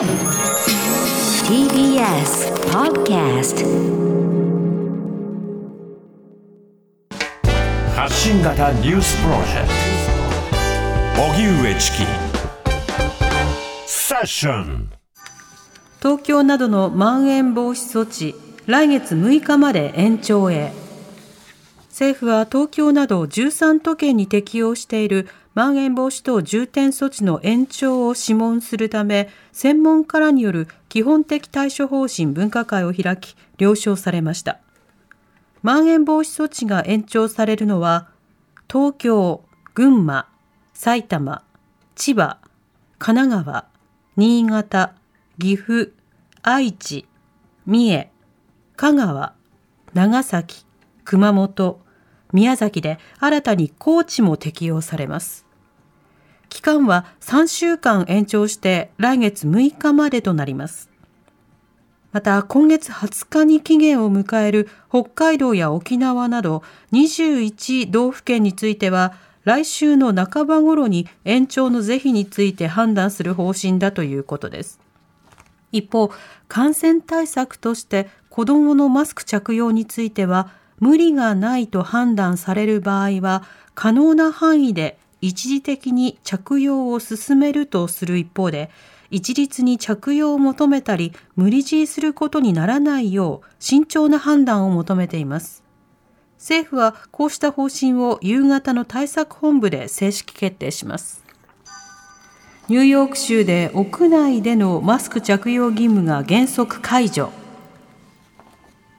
TBS Podcast 発信型ニュースプロジェクト。荻上チキ。セッション。東京などのまん延防止措置来月6日まで延長へ政府は東京など13都県に適用しているまん延防止等重点措置の延長を諮問するため専門家らによる基本的対処方針分科会を開き了承されました。まん延防止措置が延長されるのは東京、群馬、埼玉、千葉、神奈川、新潟、岐阜、愛知、三重、香川、長崎、熊本、宮崎で新たに高知も適用されます。期間は3週間延長して来月6日までとなります。また今月20日に期限を迎える北海道や沖縄など21道府県については来週の半ば頃に延長の是非について判断する方針だということです。一方、感染対策として子どものマスク着用については無理がないと判断される場合は可能な範囲で一時的に着用を進めるとする一方で一律に着用を求めたり無理強いすることにならないよう慎重な判断を求めています。政府はこうした方針を夕方の対策本部で正式決定します。ニューヨーク州で屋内でのマスク着用義務が原則解除。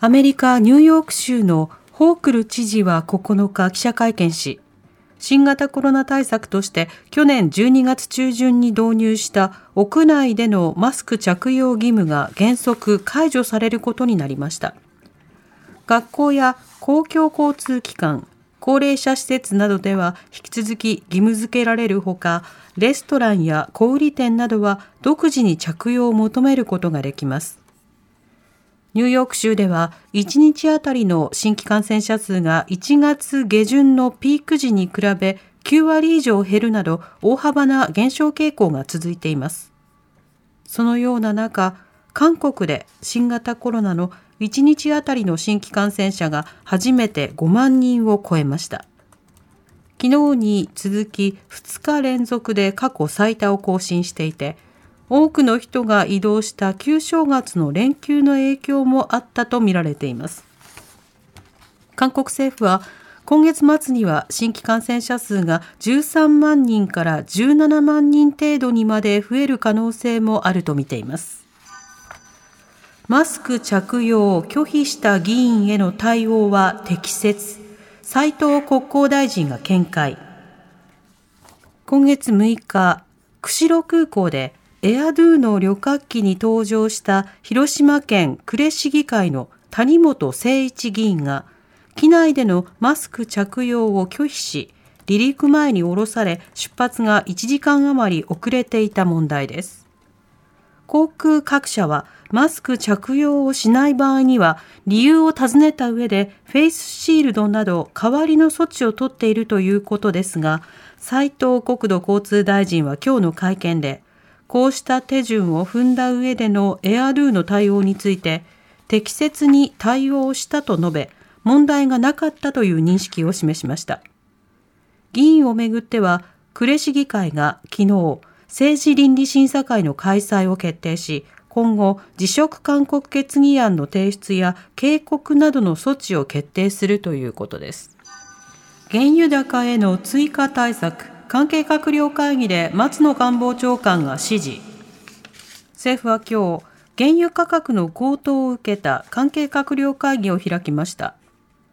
アメリカ・ニューヨーク州のホークル知事は9日記者会見し、新型コロナ対策として去年12月中旬に導入した屋内でのマスク着用義務が原則解除されることになりました。学校や公共交通機関、高齢者施設などでは引き続き義務付けられるほか、レストランや小売店などは独自に着用を求めることができます。ニューヨーク州では1日あたりの新規感染者数が1月下旬のピーク時に比べ9割以上減るなど大幅な減少傾向が続いています。そのような中、韓国で新型コロナの1日あたりの新規感染者が初めて5万人を超えました。昨日に続き2日連続で過去最多を更新していて、多くの人が移動した旧正月の連休の影響もあったとみられています。韓国政府は今月末には新規感染者数が13万人から17万人程度にまで増える可能性もあるとみています。マスク着用を拒否した議員への対応は適切。斉藤国交大臣が見解。今月6日、釧路空港でエアドゥの旅客機に搭乗した広島県呉市議会の谷本誠一議員が機内でのマスク着用を拒否し離陸前に降ろされ出発が1時間余り遅れていた問題です。航空各社はマスク着用をしない場合には理由を尋ねた上でフェイスシールドなど代わりの措置を取っているということですが斉藤国土交通大臣は今日の会見でこうした手順を踏んだ上でのエアルーの対応について適切に対応したと述べ問題がなかったという認識を示しました。議員をめぐっては呉市議会が昨日政治倫理審査会の開催を決定し今後辞職勧告決議案の提出や警告などの措置を決定するということです。原油高への追加対策。関係閣僚会議で松野官房長官が指示政府は今日原油価格の高騰を受けた関係閣僚会議を開きました。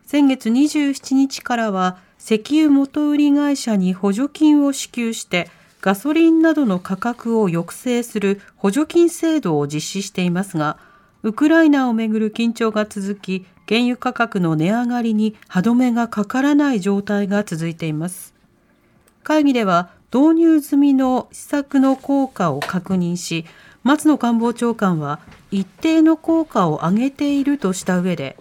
先月27日からは石油元売り会社に補助金を支給してガソリンなどの価格を抑制する補助金制度を実施していますがウクライナをめぐる緊張が続き原油価格の値上がりに歯止めがかからない状態が続いています。会議では導入済みの施策の効果を確認し松野官房長官は一定の効果を上げているとした上で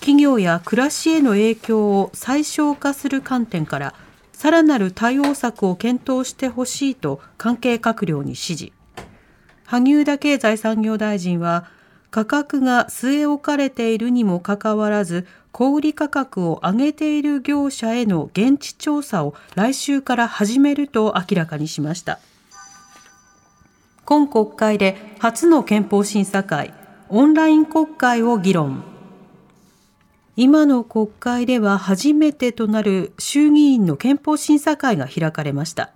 企業や暮らしへの影響を最小化する観点からさらなる対応策を検討してほしいと関係閣僚に指示。萩生田経済産業大臣は価格が据え置かれているにもかかわらず小売価格を上げている業者への現地調査を来週から始めると明らかにしました。今国会で初の憲法審査会オンライン国会を議論。今の国会では初めてとなる衆議院の憲法審査会が開かれました。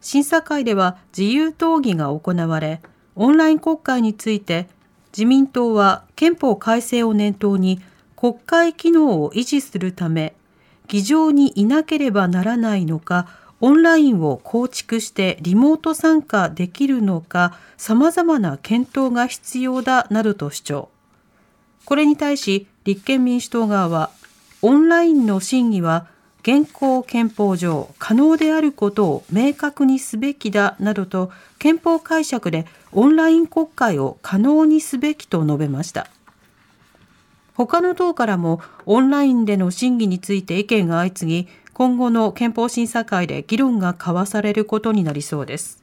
審査会では自由討議が行われオンライン国会について自民党は憲法改正を念頭に国会機能を維持するため議場にいなければならないのかオンラインを構築してリモート参加できるのか様々な検討が必要だなどと主張。これに対し立憲民主党側はオンラインの審議は現行憲法上可能であることを明確にすべきだなどと憲法解釈でオンライン国会を可能にすべきと述べました。他の党からもオンラインでの審議について意見が相次ぎ今後の憲法審査会で議論が交わされることになりそうです。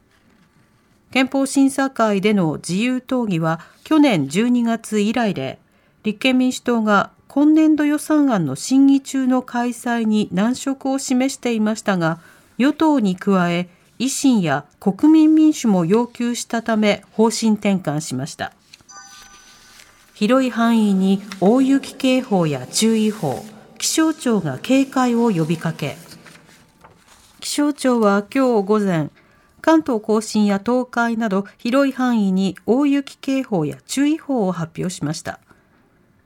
憲法審査会での自由討議は去年12月以来で立憲民主党が今年度予算案の審議中の開催に難色を示していましたが与党に加え維新や国民民主も要求したため方針転換しました。広い範囲に大雪警報や注意報気象庁が警戒を呼びかけ。気象庁は今日午前関東甲信や東海など広い範囲に大雪警報や注意報を発表しました。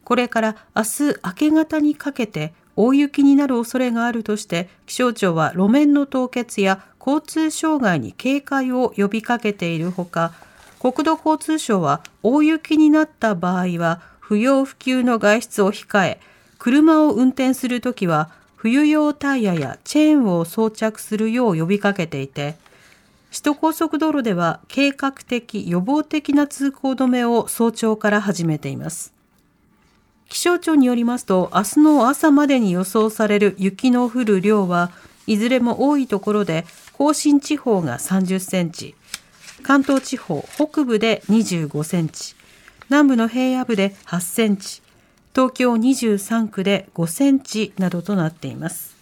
これから明日明け方にかけて大雪になる恐れがあるとして気象庁は路面の凍結や交通障害に警戒を呼びかけているほか国土交通省は大雪になった場合は不要不急の外出を控え車を運転するときは冬用タイヤやチェーンを装着するよう呼びかけていて首都高速道路では計画的予防的な通行止めを早朝から始めています。気象庁によりますと、明日の朝までに予想される雪の降る量はいずれも多いところで、甲信地方が30センチ、関東地方北部で25センチ、南部の平野部で8センチ、東京23区で5センチなどとなっています。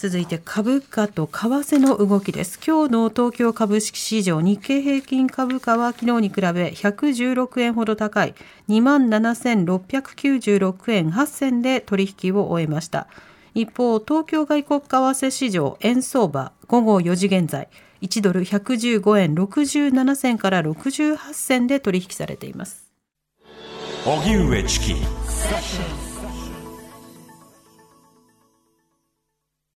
続いて株価と為替の動きです。今日の東京株式市場日経平均株価は昨日に比べ116円ほど高い27,696円8銭で取引を終えました。一方、東京外国為替市場円相場午後4時現在1ドル115円67銭から68銭で取引されています。荻上チキ